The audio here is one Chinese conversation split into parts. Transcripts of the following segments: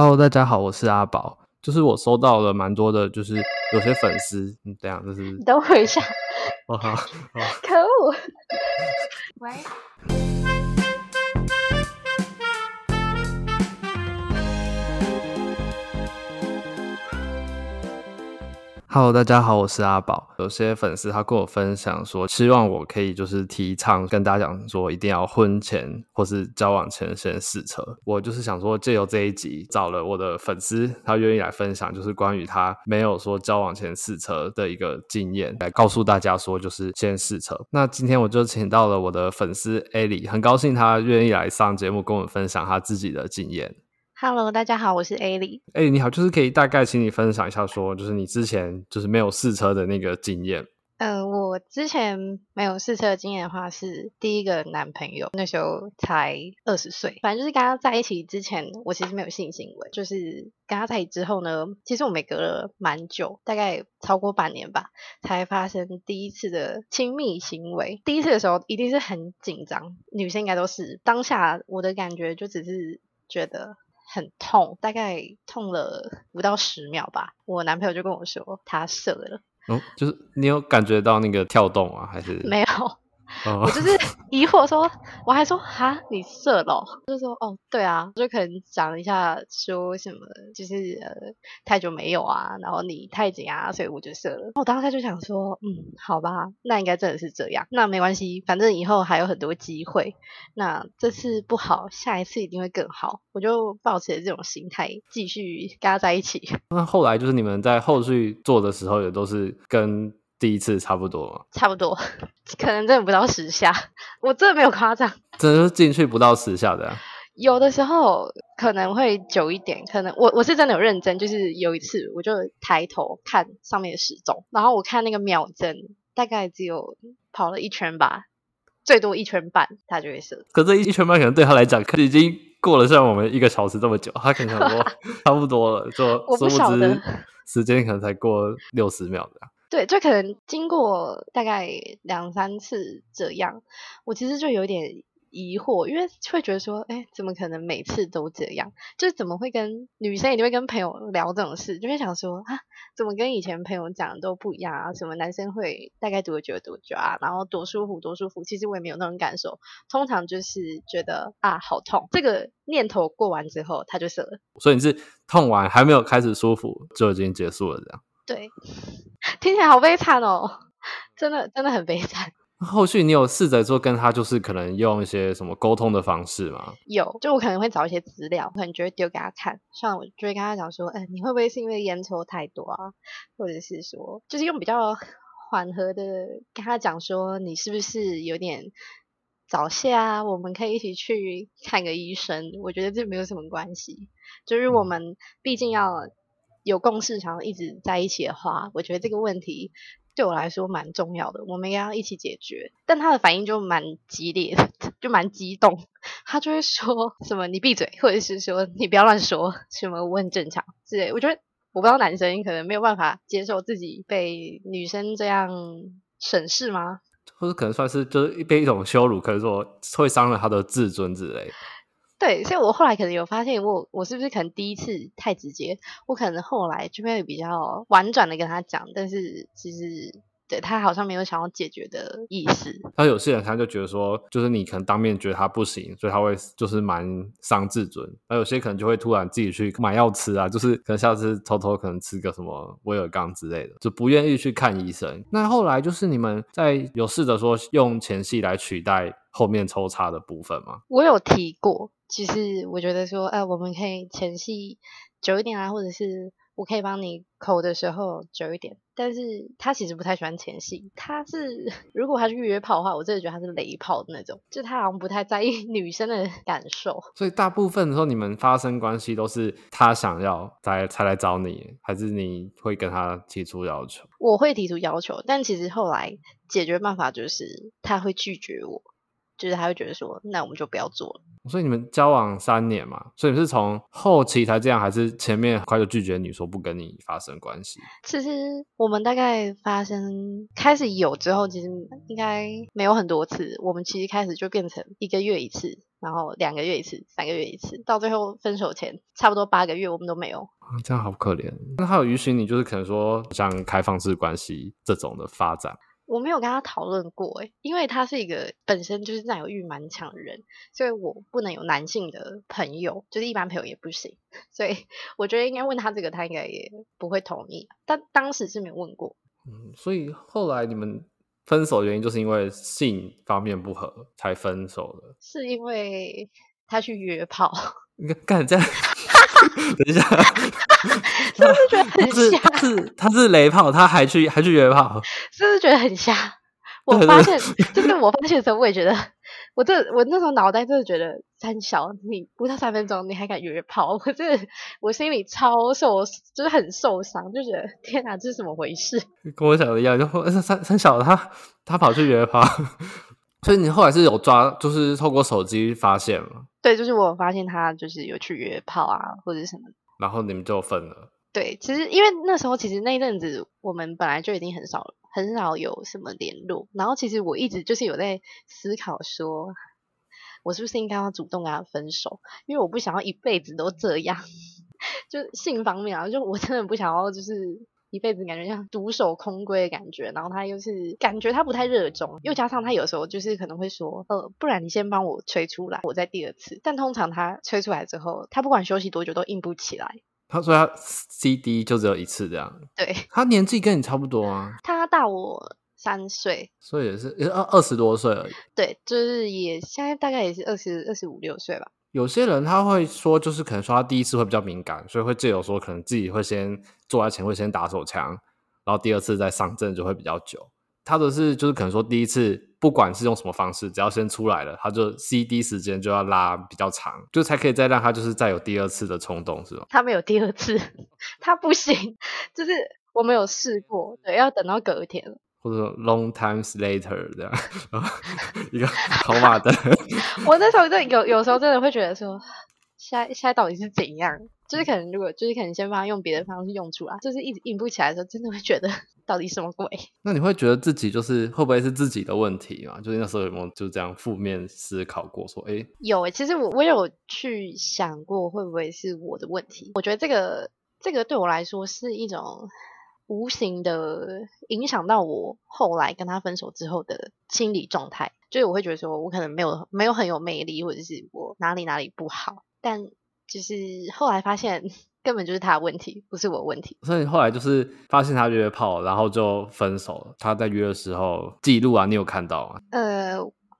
Hello，大家好，我是阿宝。就是我收到了蛮多的，就是有些粉丝，嗯，这样就是。等我一下。哦好。可恶。喂。Hello，大家好，我是阿宝。有些粉丝他跟我分享说，希望我可以就是提倡跟大家讲说，一定要婚前或是交往前先试车。我就是想说，借由这一集找了我的粉丝，他愿意来分享，就是关于他没有说交往前试车的一个经验，来告诉大家说，就是先试车。那今天我就请到了我的粉丝艾莉，很高兴他愿意来上节目跟我们分享他自己的经验。Hello，大家好，我是艾莉。艾莉你好，就是可以大概请你分享一下，说就是你之前就是没有试车的那个经验。呃，我之前没有试车的经验的话，是第一个男朋友，那时候才二十岁。反正就是跟他在一起之前，我其实没有性行为。就是跟他在一起之后呢，其实我们隔了蛮久，大概超过半年吧，才发生第一次的亲密行为。第一次的时候一定是很紧张，女生应该都是。当下我的感觉就只是觉得。很痛，大概痛了不到十秒吧。我男朋友就跟我说他射了。嗯，就是你有感觉到那个跳动啊，还是没有？哦、我就是 疑惑说，我还说哈，你射了？就说哦，对啊，就可能讲一下说什么，就是呃太久没有啊，然后你太紧啊，所以我就射了。我当时就想说，嗯，好吧，那应该真的是这样，那没关系，反正以后还有很多机会。那这次不好，下一次一定会更好。我就抱持这种心态继续跟他在一起。那后来就是你们在后续做的时候，也都是跟。第一次差不多，差不多，可能真的不到十下，我真的没有夸张，真的是进去不到十下的啊。有的时候可能会久一点，可能我我是真的有认真，就是有一次我就抬头看上面的时钟，然后我看那个秒针，大概只有跑了一圈吧，最多一圈半，他就会射。可这一圈半可能对他来讲，可已经过了像我们一个小时这么久，他可能想说 差不多了，就我不晓得时间可能才过六十秒的。对，就可能经过大概两三次这样，我其实就有点疑惑，因为会觉得说，哎，怎么可能每次都这样？就是怎么会跟女生一定会跟朋友聊这种事，就会想说啊，怎么跟以前朋友讲的都不一样啊？什么男生会大概多久多久啊？然后多舒服多舒服？其实我也没有那种感受，通常就是觉得啊，好痛。这个念头过完之后，他就射了。所以你是痛完还没有开始舒服就已经结束了这样？对，听起来好悲惨哦，真的真的很悲惨。后续你有试着说跟他就是可能用一些什么沟通的方式吗？有，就我可能会找一些资料，可能就会丢给他看，像我就会跟他讲说，哎，你会不会是因为烟抽太多啊？或者是说，就是用比较缓和的跟他讲说，你是不是有点早泄啊？我们可以一起去看个医生，我觉得这没有什么关系，就是我们毕竟要。有共识，想要一直在一起的话，我觉得这个问题对我来说蛮重要的，我们要一起解决。但他的反应就蛮激烈，就蛮激动，他就会说什么“你闭嘴”或者是说“你不要乱说”，什么“我很正常”之类。我觉得我不知道男生可能没有办法接受自己被女生这样审视吗？或者可能算是就是被一种羞辱，可能说会伤了他的自尊之类。对，所以我后来可能有发现我，我我是不是可能第一次太直接，我可能后来就会比较婉转的跟他讲，但是其实对他好像没有想要解决的意思。他有些人他就觉得说，就是你可能当面觉得他不行，所以他会就是蛮伤自尊。那有些可能就会突然自己去买药吃啊，就是可能下次偷偷可能吃个什么威尔刚之类的，就不愿意去看医生。那后来就是你们在有试着说用前戏来取代后面抽插的部分吗？我有提过。其实我觉得说，哎、呃，我们可以前戏久一点啊，或者是我可以帮你口的时候久一点。但是他其实不太喜欢前戏，他是如果他是约炮的话，我真的觉得他是雷炮的那种，就他好像不太在意 女生的感受。所以大部分的时候你们发生关系都是他想要才才来找你，还是你会跟他提出要求？我会提出要求，但其实后来解决办法就是他会拒绝我。就是他会觉得说，那我们就不要做了。所以你们交往三年嘛，所以你是从后期才这样，还是前面很快就拒绝你说不跟你发生关系？其实我们大概发生开始有之后，其实应该没有很多次。我们其实开始就变成一个月一次，然后两个月一次，三个月一次，到最后分手前差不多八个月，我们都没有。啊，这样好可怜。那他有允许你，就是可能说像开放式关系这种的发展？我没有跟他讨论过，诶，因为他是一个本身就是占有欲蛮强的人，所以我不能有男性的朋友，就是一般朋友也不行。所以我觉得应该问他这个，他应该也不会同意。但当时是没有问过。嗯，所以后来你们。分手的原因就是因为性方面不合才分手的，是因为他去约炮。你看，干这样，等一下，是不是觉得很瞎？他是他是雷炮，他还去还去约炮，是不是觉得很瞎？我发现，就是我发现的时候，我也觉得。我这我那时候脑袋真的觉得三小，你不到三分钟你还敢约炮？我这我心里超受，就是很受伤，就觉得天哪，这是怎么回事？跟我想的一样，就三三小他他跑去约炮，所以你后来是有抓，就是透过手机发现了？对，就是我发现他就是有去约炮啊，或者什么，然后你们就分了。对，其实因为那时候其实那一阵子我们本来就已经很少。很少有什么联络，然后其实我一直就是有在思考说，我是不是应该要主动跟他分手？因为我不想要一辈子都这样，就性方面啊，就我真的不想要就是一辈子感觉像独守空闺的感觉。然后他又是感觉他不太热衷，又加上他有时候就是可能会说，呃，不然你先帮我吹出来，我再第二次。但通常他吹出来之后，他不管休息多久都硬不起来。他说他 CD 就只有一次这样，对，他年纪跟你差不多啊，他大我三岁，所以也是二二十多岁而已。对，就是也现在大概也是二十二十五六岁吧。有些人他会说，就是可能说他第一次会比较敏感，所以会借由说可能自己会先做爱前会先打手枪，然后第二次再上阵就会比较久。他的是就是可能说第一次不管是用什么方式，只要先出来了，他就 CD 时间就要拉比较长，就才可以再让他就是再有第二次的冲动，是吧？他没有第二次，他不行，就是我没有试过，对，要等到隔天，或者说 long times later 这样，一个跑马灯。我那时候真的有有时候真的会觉得说，现在现在到底是怎样？就是可能如果就是可能先帮他用别的方式用出来，就是一直硬不起来的时候，真的会觉得。到底什么鬼？那你会觉得自己就是会不会是自己的问题嘛？就是那时候有没有就这样负面思考过？说，哎，有诶，其实我我有去想过会不会是我的问题。我觉得这个这个对我来说是一种无形的影响到我后来跟他分手之后的心理状态。就是我会觉得说我可能没有没有很有魅力，或者是我哪里哪里不好。但就是后来发现。根本就是他的问题，不是我问题。所以后来就是发现他约炮，然后就分手了。他在约的时候记录啊，你有看到吗？呃，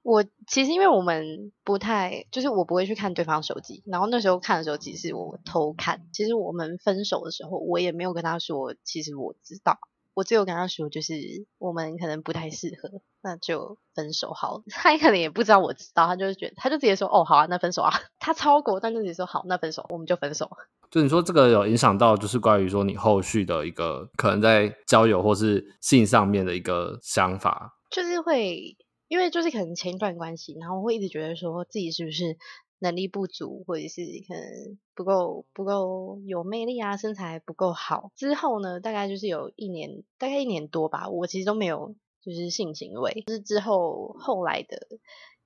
我其实因为我们不太，就是我不会去看对方手机，然后那时候看的时候，其实我偷看。其实我们分手的时候，我也没有跟他说，其实我知道。我只有跟他说，就是我们可能不太适合，那就分手好了。他也可能也不知道我知道，他就觉得他就直接说，哦，好啊，那分手啊。他超过，但就直接说好，那分手，我们就分手。就你说这个有影响到，就是关于说你后续的一个可能在交友或是性上面的一个想法，就是会因为就是可能前一段关系，然后会一直觉得说自己是不是。能力不足，或者是可能不够不够有魅力啊，身材不够好。之后呢，大概就是有一年，大概一年多吧，我其实都没有就是性行为。就是之后后来的。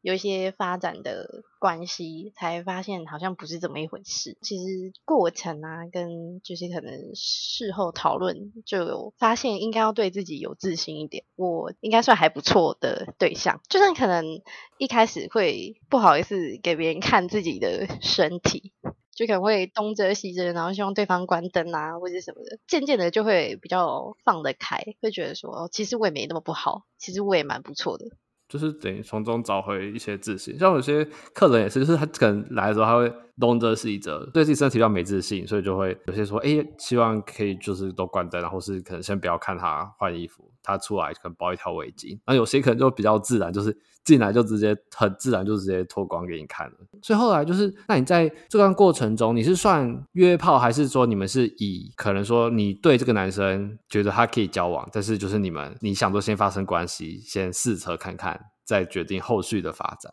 有一些发展的关系，才发现好像不是这么一回事。其实过程啊，跟就是可能事后讨论，就有发现应该要对自己有自信一点。我应该算还不错的对象，就算可能一开始会不好意思给别人看自己的身体，就可能会东遮西遮，然后希望对方关灯啊，或者什么的。渐渐的就会比较放得开，会觉得说，其实我也没那么不好，其实我也蛮不错的。就是等于从中找回一些自信，像有些客人也是，就是他可能来的时候他会东遮西遮，对自己身体比较没自信，所以就会有些说，哎、希望可以就是都关灯，然后是可能先不要看他换衣服，他出来可能包一条围巾，然后有些可能就比较自然，就是进来就直接很自然就直接脱光给你看了。所以后来就是，那你在这段过程中，你是算约炮，还是说你们是以可能说你对这个男生觉得他可以交往，但是就是你们你想说先发生关系，先试车看看，再决定后续的发展？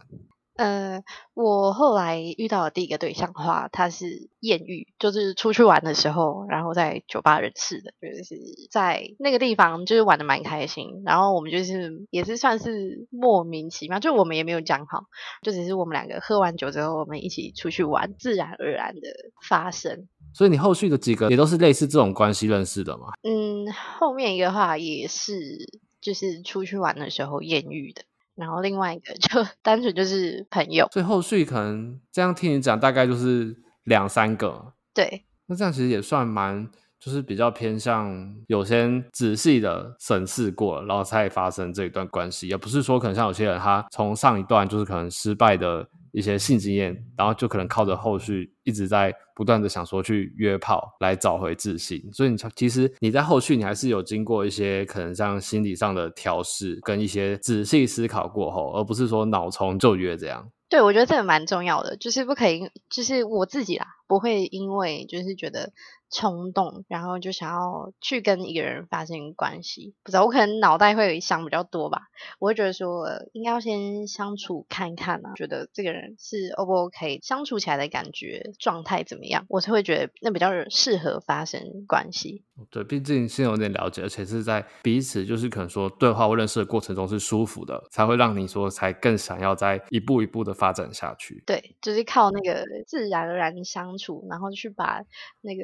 呃，我后来遇到的第一个对象的话，他是艳遇，就是出去玩的时候，然后在酒吧认识的，就是在那个地方就是玩的蛮开心，然后我们就是也是算是莫名其妙，就我们也没有讲好，就只是我们两个喝完酒之后，我们一起出去玩，自然而然的发生。所以你后续的几个也都是类似这种关系认识的吗？嗯，后面一个话也是，就是出去玩的时候艳遇的。然后另外一个就单纯就是朋友，所以后续可能这样听你讲，大概就是两三个。对，那这样其实也算蛮，就是比较偏向有些仔细的审视过，然后才发生这一段关系，也不是说可能像有些人他从上一段就是可能失败的。一些性经验，然后就可能靠着后续一直在不断的想说去约炮来找回自信，所以你其实你在后续你还是有经过一些可能像心理上的调试跟一些仔细思考过后，而不是说脑冲就约这样。对，我觉得这个蛮重要的，就是不可以，就是我自己啦，不会因为就是觉得。冲动，然后就想要去跟一个人发生关系，不知道我可能脑袋会想比较多吧，我会觉得说应该要先相处看看啊，觉得这个人是 O 不 OK，相处起来的感觉状态怎么样，我才会觉得那比较适合发生关系。对，毕竟先有点了解，而且是在彼此就是可能说对话或认识的过程中是舒服的，才会让你说才更想要再一步一步的发展下去。对，就是靠那个自然而然相处，然后去把那个。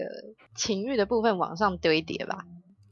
情欲的部分往上堆叠吧，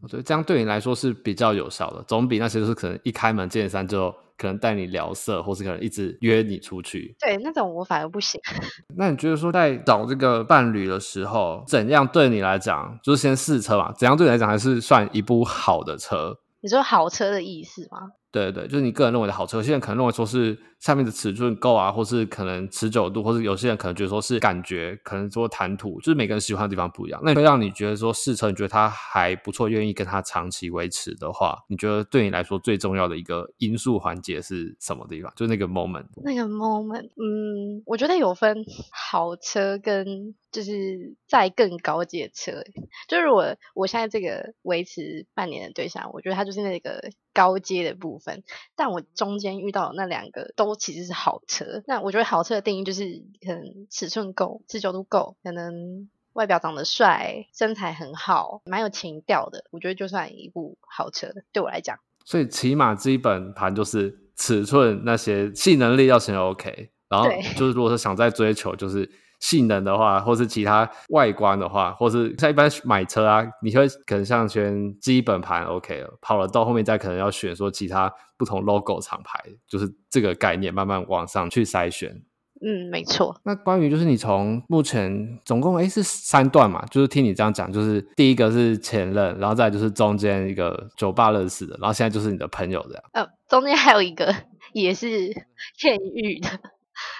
我觉得这样对你来说是比较有效的，总比那些就是可能一开门见山就可能带你聊色，或是可能一直约你出去。对，那种我反而不行。那你觉得说在找这个伴侣的时候，怎样对你来讲，就是先试车嘛？怎样对你来讲还是算一部好的车？你说好车的意思吗？对对，就是你个人认为的好车，现在可能认为说是下面的尺寸够啊，或是可能持久度，或是有些人可能觉得说是感觉，可能说谈吐，就是每个人喜欢的地方不一样。那会让你觉得说试车，你觉得他还不错，愿意跟他长期维持的话，你觉得对你来说最重要的一个因素环节是什么地方？就那个 moment。那个 moment，嗯，我觉得有分好车跟就是再更高阶的车。就是我我现在这个维持半年的对象，我觉得他就是那个。高阶的部分，但我中间遇到那两个都其实是好车。那我觉得好车的定义就是可能尺寸够、持久度够，可能外表长得帅、身材很好、蛮有情调的。我觉得就算一部好车，对我来讲。所以起码基本盘就是尺寸那些性能力要先 OK，然后就是如果说想再追求就是。性能的话，或是其他外观的话，或是像一般买车啊，你会可能像选基本盘 OK 了，跑了到后面再可能要选说其他不同 logo 厂牌，就是这个概念慢慢往上去筛选。嗯，没错。那关于就是你从目前总共诶是三段嘛，就是听你这样讲，就是第一个是前任，然后再就是中间一个酒吧认识的，然后现在就是你的朋友这样。呃，中间还有一个也是 艳遇的。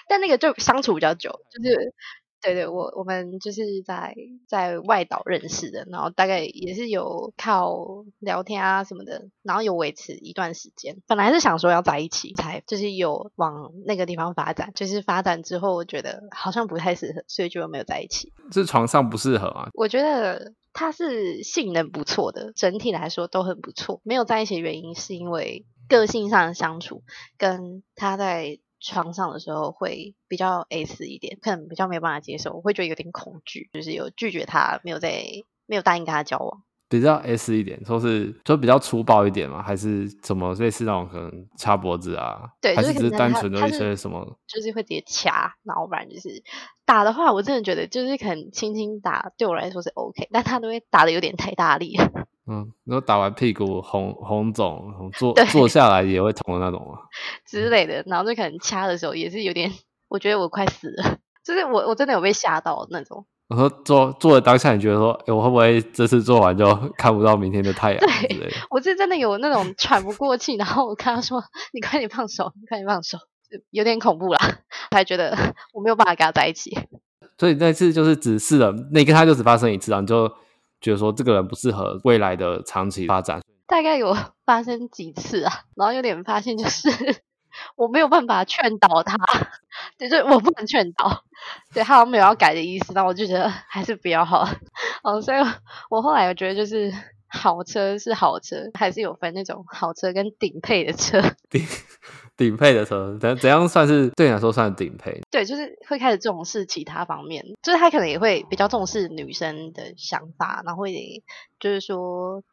但那个就相处比较久，就是对对，我我们就是在在外岛认识的，然后大概也是有靠聊天啊什么的，然后有维持一段时间。本来是想说要在一起，才就是有往那个地方发展，就是发展之后我觉得好像不太适合，所以就没有在一起。是床上不适合啊？我觉得他是性能不错的，整体来说都很不错。没有在一起的原因是因为个性上的相处，跟他在。床上的时候会比较 S 一点，可能比较没有办法接受，我会觉得有点恐惧，就是有拒绝他，没有在没有答应跟他交往。比较 S 一点，说是就比较粗暴一点嘛，还是什么类似那种可能掐脖子啊？对，还是只是单纯的一些什么？就是会直接掐，然后不然就是打的话，我真的觉得就是可能轻轻打对我来说是 OK，但他都会打的有点太大力。嗯，然后打完屁股红红肿，坐坐下来也会痛的那种啊之类的，然后就可能掐的时候也是有点，我觉得我快死了，就是我我真的有被吓到那种。我说做做的当下，你觉得说，哎，我会不会这次做完就 看不到明天的太阳？对，我是真的有那种喘不过气，然后我跟他说：“你快点放手，你快点放手。”有点恐怖啦，我 还觉得我没有办法跟他在一起。所以那次就是只试了，那跟他就只发生一次，然后就。觉得说这个人不适合未来的长期发展，大概有 发生几次啊，然后有点发现就是 我没有办法劝导他，就是我不能劝导，对他好像没有要改的意思，那我就觉得 还是比较好，哦，所以我后来我觉得就是好车是好车，还是有分那种好车跟顶配的车，顶顶配的车，怎怎样算是对你来说算顶配？对，就是会开始重视其他方面，就是他可能也会比较重视女生的想法，然后会就是说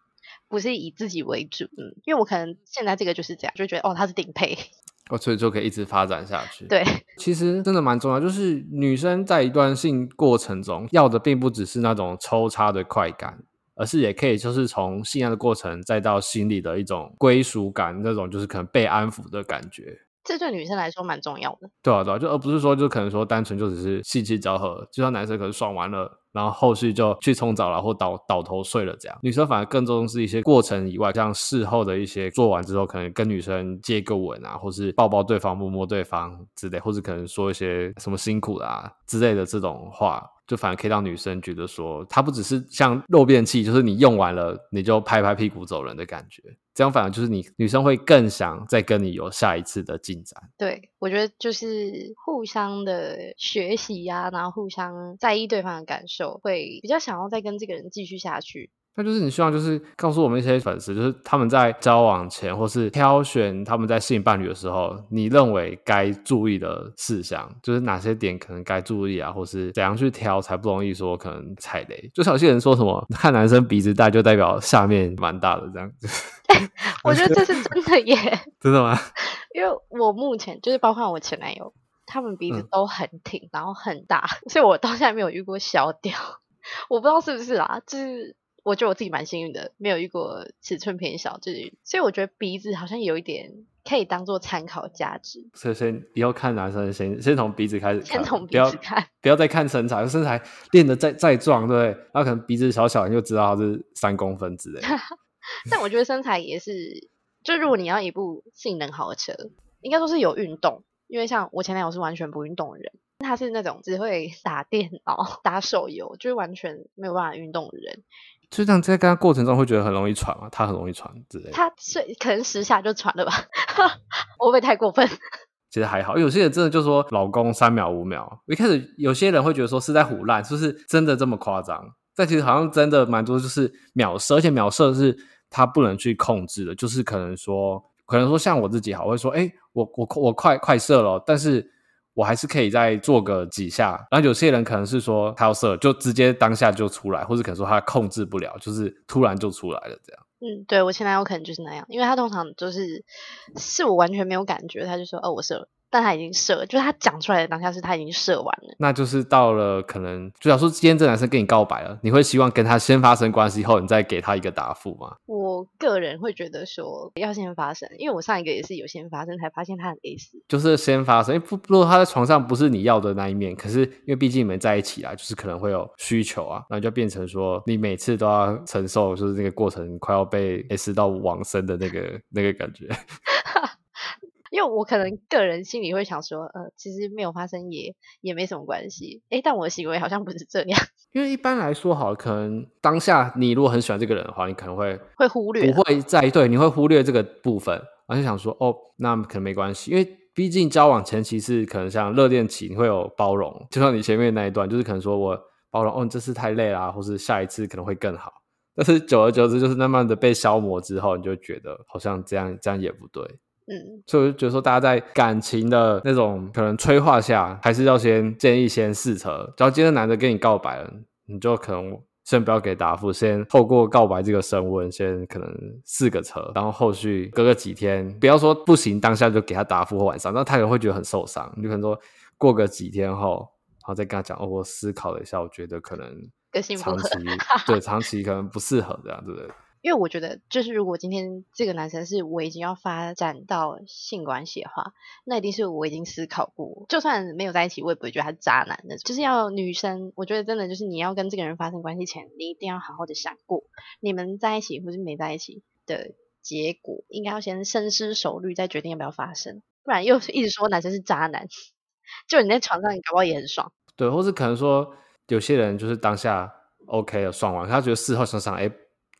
不是以自己为主，嗯，因为我可能现在这个就是这样，就觉得哦，他是顶配，哦，所以就可以一直发展下去。对，其实真的蛮重要，就是女生在一段性过程中要的并不只是那种抽插的快感。而是也可以，就是从信仰的过程，再到心里的一种归属感，那种就是可能被安抚的感觉。这对女生来说蛮重要的。对啊，对啊，就而不是说，就可能说单纯就只是性器交合，就像男生可能爽完了，然后后续就去冲澡了，或倒倒头睡了这样。女生反而更重视一些过程以外，像事后的一些做完之后，可能跟女生接个吻啊，或是抱抱对方、摸摸对方之类，或是可能说一些什么辛苦啊之类的这种话。就反而可以让女生觉得说，她不只是像肉便器，就是你用完了你就拍拍屁股走人的感觉。这样反而就是你女生会更想再跟你有下一次的进展。对，我觉得就是互相的学习呀、然后互相在意对方的感受，会比较想要再跟这个人继续下去。那就是你希望，就是告诉我们一些粉丝，就是他们在交往前或是挑选他们在吸引伴侣的时候，你认为该注意的事项，就是哪些点可能该注意啊，或是怎样去挑才不容易说可能踩雷。就有些人说什么看男生鼻子大就代表下面蛮大的这样子，我觉得这是真的耶，真的吗？因为我目前就是包括我前男友，他们鼻子都很挺，嗯、然后很大，所以我到现在没有遇过小屌，我不知道是不是啊，就是。我觉得我自己蛮幸运的，没有遇过尺寸偏小，就是所以我觉得鼻子好像有一点可以当做参考价值。所以先以后看男生先先从鼻子开始看，先从鼻子看，不要再看身材，身材练得再再壮，对不对？然后可能鼻子小小，你就知道他是三公分之类。但我觉得身材也是，就如果你要一部性能好的车，应该说是有运动，因为像我前男友是完全不运动的人，他是那种只会打电脑、打手游，就是完全没有办法运动的人。就这样，在跟他过程中会觉得很容易喘嘛，他很容易喘之类的。他睡可能十下就喘了吧，我 会不会太过分？其实还好，有些人真的就说老公三秒五秒。一开始有些人会觉得说是在唬烂，是不是真的这么夸张？但其实好像真的蛮多，就是秒射，而且秒射是他不能去控制的，就是可能说，可能说像我自己好，我会说，哎，我我我快快射了，但是。我还是可以再做个几下，然后有些人可能是说他要射，就直接当下就出来，或者可能说他控制不了，就是突然就出来了这样。嗯，对，我前男友可能就是那样，因为他通常就是是我完全没有感觉，他就说哦，我射了。但他已经射了，就是他讲出来的当下是他已经射完了。那就是到了可能，就假如说今天这男生跟你告白了，你会希望跟他先发生关系后，你再给他一个答复吗？我个人会觉得说要先发生，因为我上一个也是有先发生才发现他很 S。就是先发生，因为不如果他在床上不是你要的那一面，可是因为毕竟你们在一起啊，就是可能会有需求啊，然后就变成说你每次都要承受，就是那个过程快要被 S 到往生的那个那个感觉。因为我可能个人心里会想说，呃，其实没有发生也也没什么关系，诶，但我的行为好像不是这样。因为一般来说，好，可能当下你如果很喜欢这个人的话，你可能会会忽略，不会在对，你会忽略这个部分，然后就想说，哦，那可能没关系，因为毕竟交往前期是可能像热恋期，你会有包容，就像你前面那一段，就是可能说我包容，哦，你这次太累啦，或是下一次可能会更好，但是久而久之，就是慢慢的被消磨之后，你就觉得好像这样这样也不对。嗯，所以我就觉得说，大家在感情的那种可能催化下，还是要先建议先试车。只要今天男的跟你告白了，你就可能先不要给答复，先透过告白这个升温，先可能试个车，然后后续隔个几天，不要说不行，当下就给他答复或晚上，那他可能会觉得很受伤。你可能说过个几天后，然后再跟他讲，哦，我思考了一下，我觉得可能长期 对长期可能不适合这样，对不对？因为我觉得，就是如果今天这个男生是我已经要发展到性关系的话，那一定是我已经思考过，就算没有在一起，我也不会觉得他是渣男的。就是要女生，我觉得真的就是你要跟这个人发生关系前，你一定要好好的想过，你们在一起或是没在一起的结果，应该要先深思熟虑，再决定要不要发生，不然又一直说男生是渣男，就你在床上，你搞不好也很爽。对，或是可能说有些人就是当下 OK 了，爽完，他觉得事后想想，哎。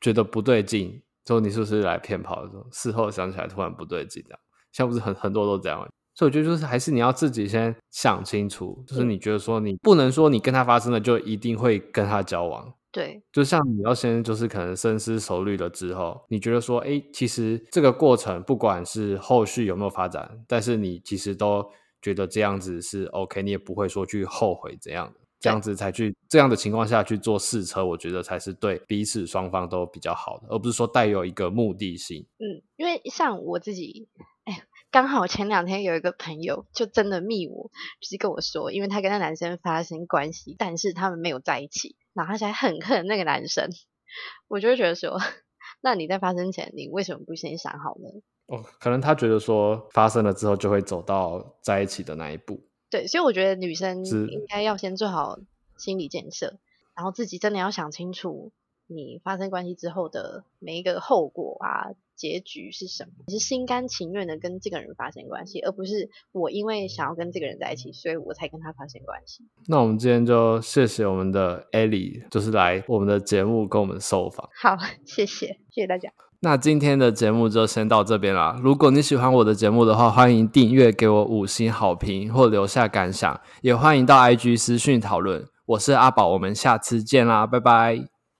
觉得不对劲，说你是不是来骗炮的时候，事后想起来突然不对劲，这样，像不是很很多都这样，所以我觉得就是还是你要自己先想清楚，就是你觉得说你不能说你跟他发生了就一定会跟他交往，对，就像你要先就是可能深思熟虑了之后，你觉得说，哎，其实这个过程不管是后续有没有发展，但是你其实都觉得这样子是 OK，你也不会说去后悔这样。的。这样子才去这样的情况下去做试车，我觉得才是对彼此双方都比较好的，而不是说带有一个目的性。嗯，因为像我自己，哎，刚好前两天有一个朋友就真的密我，就是跟我说，因为他跟那男生发生关系，但是他们没有在一起，然后他才很恨那个男生。我就会觉得说，那你在发生前，你为什么不先想好呢？哦，可能他觉得说发生了之后就会走到在一起的那一步。对，所以我觉得女生应该要先做好心理建设，然后自己真的要想清楚，你发生关系之后的每一个后果啊，结局是什么？你是心甘情愿的跟这个人发生关系，而不是我因为想要跟这个人在一起，所以我才跟他发生关系。那我们今天就谢谢我们的 Ellie，就是来我们的节目跟我们受访。好，谢谢，谢谢大家。那今天的节目就先到这边啦。如果你喜欢我的节目的话，欢迎订阅，给我五星好评或留下感想，也欢迎到 IG 私讯讨论。我是阿宝，我们下次见啦，拜拜。